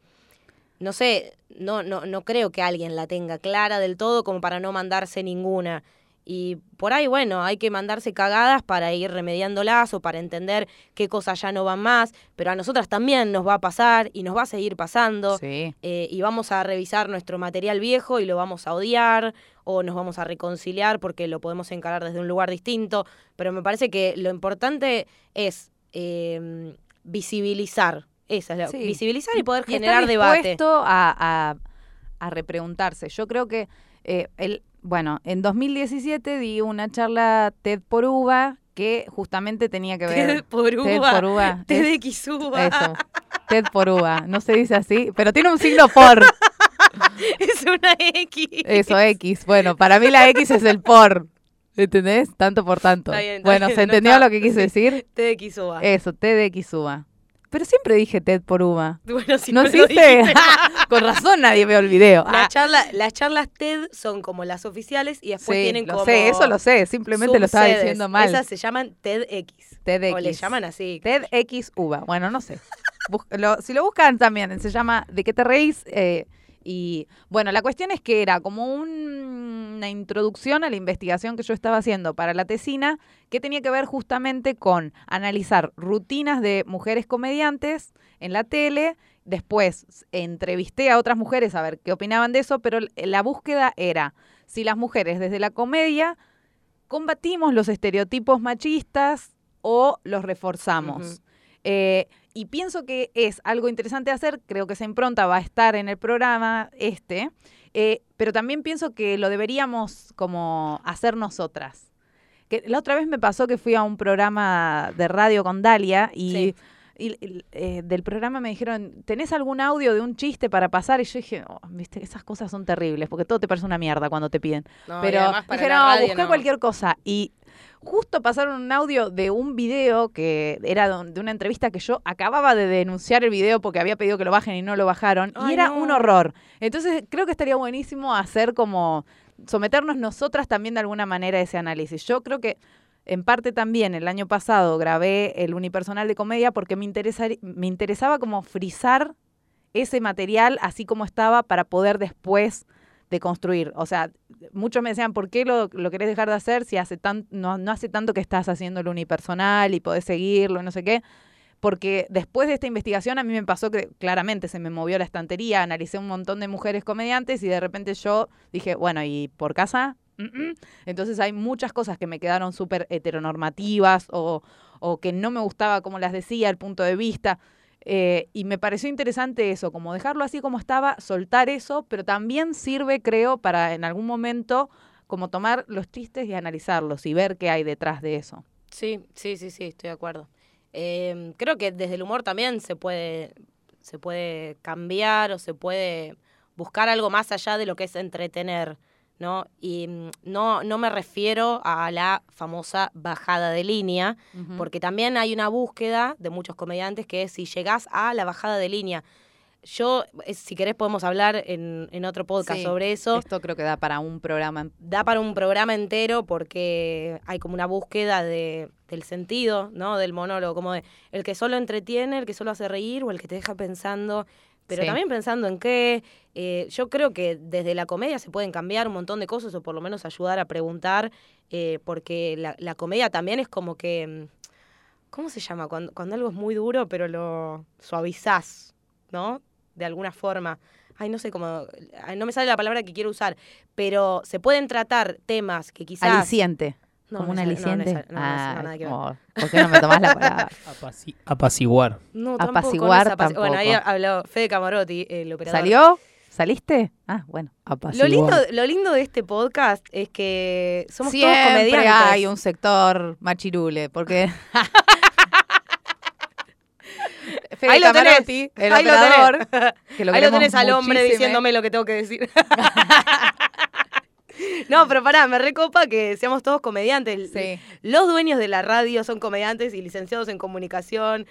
no sé, no, no, no creo que alguien la tenga clara del todo como para no mandarse ninguna. Y por ahí, bueno, hay que mandarse cagadas para ir remediándolas o para entender qué cosas ya no van más, pero a nosotras también nos va a pasar y nos va a seguir pasando Sí. eh, y vamos a revisar nuestro material viejo y lo vamos a odiar o nos vamos a reconciliar porque lo podemos encarar desde un lugar distinto, pero me parece que lo importante es eh, visibilizar, esa es la, Sí. visibilizar y poder Y generar estar debate. a, a, a repreguntarse. Yo creo que, eh, el, bueno, en 2017 di una charla TED por UBA que justamente tenía que ver... TED por TED uva, por es- TEDx uva. Eso. TED por uva. No se dice así, pero tiene un signo por. es una X. Eso, X. Bueno, para mí la X es el por. ¿Entendés? Tanto por tanto. Está bien, está bueno, bien, ¿se no entendió está- lo que quise sí. decir? TEDx uva. Eso, TEDx uva. Pero siempre dije TED por uva. bueno, si ¿No existe? Con razón nadie vio el video. La Ah, charla, las charlas TED son como las oficiales y después sí, tienen lo como. sé, eso lo sé. Simplemente lo estaba diciendo mal. Esas se llaman TEDx. TEDx. O le llaman así. TEDx uva. Bueno, no sé. Bus- lo- si lo buscan también, se llama ¿De qué te reís? Eh, y bueno, la cuestión es que era como un- una introducción a la investigación que yo estaba haciendo para la tesina, que tenía que ver justamente con analizar rutinas de mujeres comediantes en la tele. Después entrevisté a otras mujeres a ver qué opinaban de eso, pero la búsqueda era si las mujeres desde la comedia combatimos los estereotipos machistas o los reforzamos. Eh, y pienso que es algo interesante hacer, creo que esa impronta va a estar en el programa este, eh, pero también pienso que lo deberíamos como hacer nosotras. La otra vez me pasó que fui a un programa de radio con Dalia y. y- y, eh, del programa me dijeron, ¿tenés algún audio de un chiste para pasar? Y yo dije, "Oh, viste, esas cosas son terribles, porque todo te parece una mierda cuando te piden. No, Pero además para dije, la no, busqué no". cualquier cosa. Y justo pasaron un audio de un video que era de una entrevista que yo acababa de denunciar el video porque había pedido que lo bajen y no lo bajaron. y era no. un horror. Entonces creo que estaría buenísimo hacer como someternos nosotras también de alguna manera a ese análisis. Yo creo que en parte también el año pasado grabé el unipersonal de comedia porque me, interesaba como frizar ese material así como estaba para poder después de construir. O sea, muchos me decían, ¿por qué lo, lo querés dejar de hacer si hace tan, no, no hace tanto que estás haciendo el unipersonal y podés seguirlo y no sé qué? Porque después de esta investigación a mí me pasó que claramente se me movió la estantería, analicé un montón de mujeres comediantes y de repente yo dije, bueno, ¿y por casa? Mm, mm. Entonces hay muchas cosas que me quedaron súper heteronormativas o, o que no me gustaba como las decía, el punto de vista. Eh, y me pareció interesante eso, como dejarlo así como estaba, soltar eso, pero también sirve, creo, para en algún momento como tomar los chistes y analizarlos y ver qué hay detrás de eso. Sí, sí, sí, sí, estoy de acuerdo. Eh, creo que desde el humor también se puede, se puede cambiar o se puede buscar algo más allá de lo que es entretener, ¿no? Y mm, no, no me refiero a la famosa bajada de línea, porque también hay una búsqueda de muchos comediantes que es si llegás a la bajada de línea. Yo, eh, si querés, podemos hablar en, en otro podcast Sí, sobre eso Esto creo que da para un programa. da para un programa entero porque hay como una búsqueda de, del sentido, ¿no? Del monólogo, como de el que solo entretiene, el que solo hace reír o el que te deja pensando, pero Sí. también pensando en qué. eh, yo creo que desde la comedia se pueden cambiar un montón de cosas o por lo menos ayudar a preguntar, eh, porque la, la comedia también es como que. mm, ¿Cómo se llama? Cuando, cuando algo es muy duro, pero lo suavizás, ¿no? De alguna forma. Ay, no sé cómo. ay, No me sale la palabra que quiero usar, pero se pueden tratar temas que quizás. Aliciente. No, como un no es- no, no es- aliciente. no, no, no, Ah, oh, ¿Por qué no me tomás la palabra? Apaci- apaciguar. No, tampoco, Apaciguar es apaci- Bueno, ahí tampoco. habló Fede Camarotti, el operador. ¿Salió? ¿Saliste? Ah, bueno. Lo lindo, lo lindo de este podcast es que somos Siempre todos comediantes. hay un sector machirule, porque... Fede Ahí lo tenés, Camarotti, el ahí lo operador, tenés. que lo Ahí lo tenés al hombre muchísimo. diciéndome lo que tengo que decir. no, pero pará, me recopa que seamos todos comediantes. Sí. Los dueños de la radio son comediantes y licenciados en comunicación.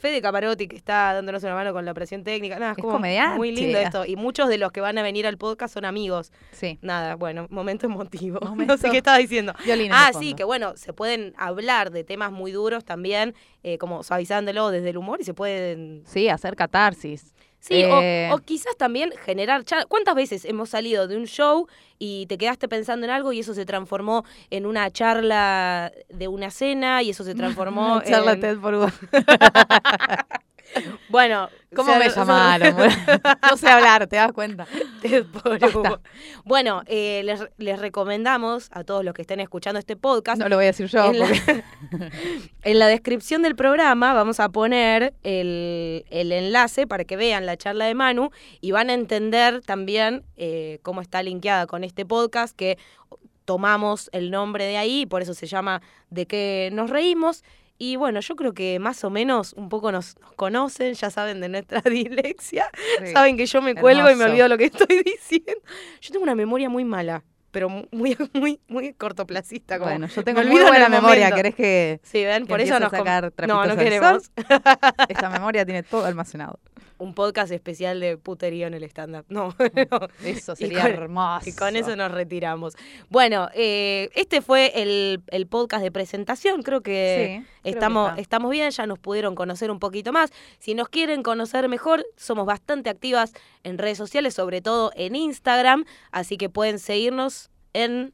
Fede Camarotti, que está dándonos una mano con la operación técnica. Nada, es Es como comediante. muy lindo esto. Y muchos de los que van a venir al podcast son amigos. Sí. Nada, bueno, momento emotivo. No sé qué estaba diciendo. Violines Ah, sí, que bueno, se pueden hablar de temas muy duros también, eh, como suavizándolo desde el humor y se pueden Sí, hacer catarsis. Sí, o- Eh, o, quizás también generar charla. ¿Cuántas veces hemos salido de un show y te quedaste pensando en algo y eso se transformó en una charla de una cena y eso se transformó charla en... TED por. Bueno, ¿Cómo se- me llamaron? no sé hablar, ¿te das cuenta? Bueno, eh, les, les recomendamos a todos los que estén escuchando este podcast No lo voy a decir yo. en, la, porque- en la descripción del programa vamos a poner el, el enlace para que vean la charla de Manu y van a entender también eh, cómo está linkeada con este podcast que tomamos el nombre de ahí por eso se llama De qué nos reímos. Y bueno, yo creo que más o menos un poco nos, nos conocen, ya saben de nuestra dislexia, Sí. saben que yo me cuelgo y me olvido lo que estoy diciendo. Yo tengo una memoria muy mala, pero muy, muy, muy cortoplacista. como Bueno, yo tengo me muy buena memoria. ¿Querés que Sí, ven, que por eso nos sacar No, no queremos esta memoria tiene todo almacenado? Un podcast especial de puterío en el stand-up. No, no. Eso Y sería con- hermoso. Y con eso nos retiramos. Bueno, eh, este fue el, el podcast de presentación. Creo que Sí, creo que estamos, estamos bien, ya nos pudieron conocer un poquito más. Si nos quieren conocer mejor, somos bastante activas en redes sociales, sobre todo en Instagram. Así que pueden seguirnos en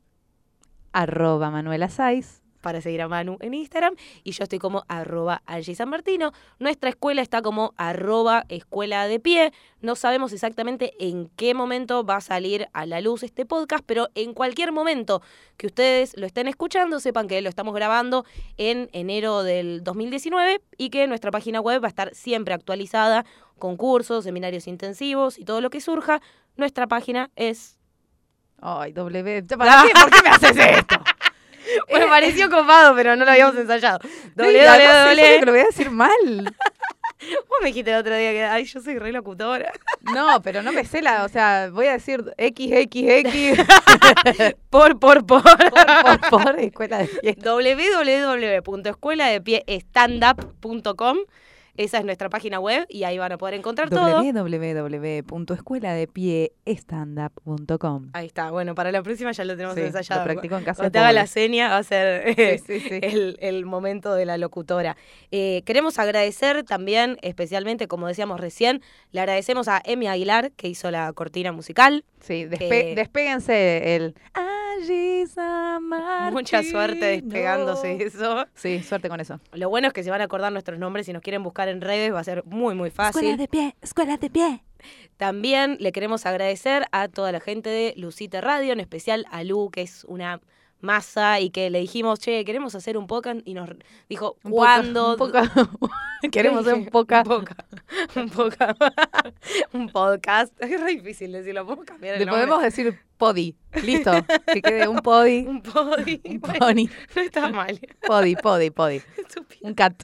Arroba Manuela Saiz. Para seguir a Manu en Instagram y yo estoy como arroba Angie San Martino. Nuestra escuela está como arroba escuela de pie. No sabemos exactamente en qué momento va a salir a la luz este podcast, pero en cualquier momento que ustedes lo estén escuchando, sepan que lo estamos grabando en enero del 2019 y que nuestra página web va a estar siempre actualizada con cursos, seminarios intensivos y todo lo que surja. Nuestra página es... Ay, W. ¿Para qué? ¿Por qué me haces esto? Bueno, pareció copado, pero no lo habíamos ensayado. No, además es www. obvio que lo voy a decir mal. Vos me dijiste el otro día que, ay, yo soy re locutora. No, pero no me sé la, o sea, voy a decir XXX Por, por, por. por, por, por escuela de pie. www.escueladepiestandup.com Esa es nuestra página web y ahí van a poder encontrar todo. www.escueladepiestandup.com Ahí está, bueno, para la próxima ya lo tenemos Sí, ensayado. lo practico en casa Cuando te haga la seña va a ser eh, Sí, sí, sí. El, el momento de la locutora. Eh, queremos agradecer también, especialmente, como decíamos recién, le agradecemos a Emi Aguilar, que hizo la cortina musical. Sí, despe- Eh, el Mucha suerte despegándose eso. Sí, suerte con eso. Lo bueno es que se van a acordar nuestros nombres. Si nos quieren buscar en redes, va a ser muy, muy fácil. Escuela de pie, escuela de pie. También le queremos agradecer a toda la gente de Lucite Radio, en especial a Lu, que es una masa, y que le dijimos, che, queremos hacer un podcast, y nos dijo, ¿cuándo? Queremos hacer un poca. Un poca. Un podcast. Es re difícil decirlo. ¿Podemos cambiar el Le nombre? podemos decir podi. Listo. Que quede un podi. Un podi. Un pony. No está mal. Podi, podi, podi. Un cat.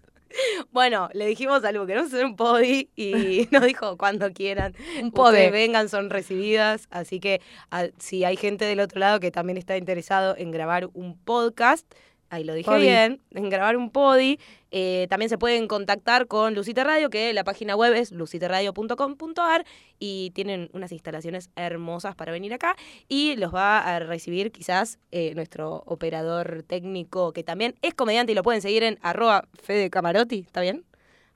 Bueno, le dijimos a Lu, queremos hacer un podi y nos dijo cuando quieran. Un pode. vengan, son recibidas. Así que a- si hay gente del otro lado que también está interesado en grabar un podcast, ahí lo dije Podi. bien, en grabar un podi, eh, también se pueden contactar con Lucite Radio, que la página web es luciteradio.com.ar y tienen unas instalaciones hermosas para venir acá y los va a recibir quizás eh, nuestro operador técnico, que también es comediante y lo pueden seguir en arroba Fede Camarotti, ¿está bien?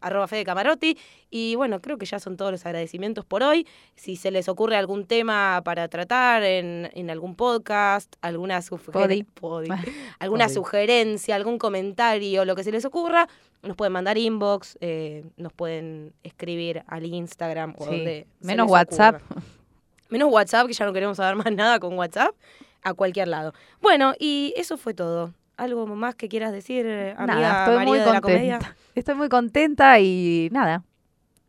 Arroba Fede Camarotti. Y bueno, creo que ya son todos los agradecimientos por hoy. Si se les ocurre algún tema para tratar en, en algún podcast, alguna, sugerencia alguna Podi. sugerencia, algún comentario, lo que se les ocurra, nos pueden mandar inbox, eh, nos pueden escribir al Instagram o Sí. donde se Menos les WhatsApp. ocurra. Menos WhatsApp, que ya no queremos saber más nada con WhatsApp, a cualquier lado. Bueno, y eso fue todo. ¿Algo más que quieras decir, eh, amiga nada, estoy muy contenta. la comedia? Estoy muy contenta y nada.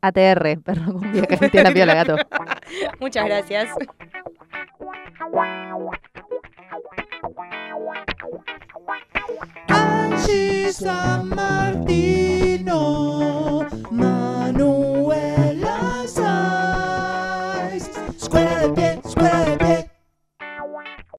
ATR, perro que la piola, gato. Muchas gracias. Martino, Manuel.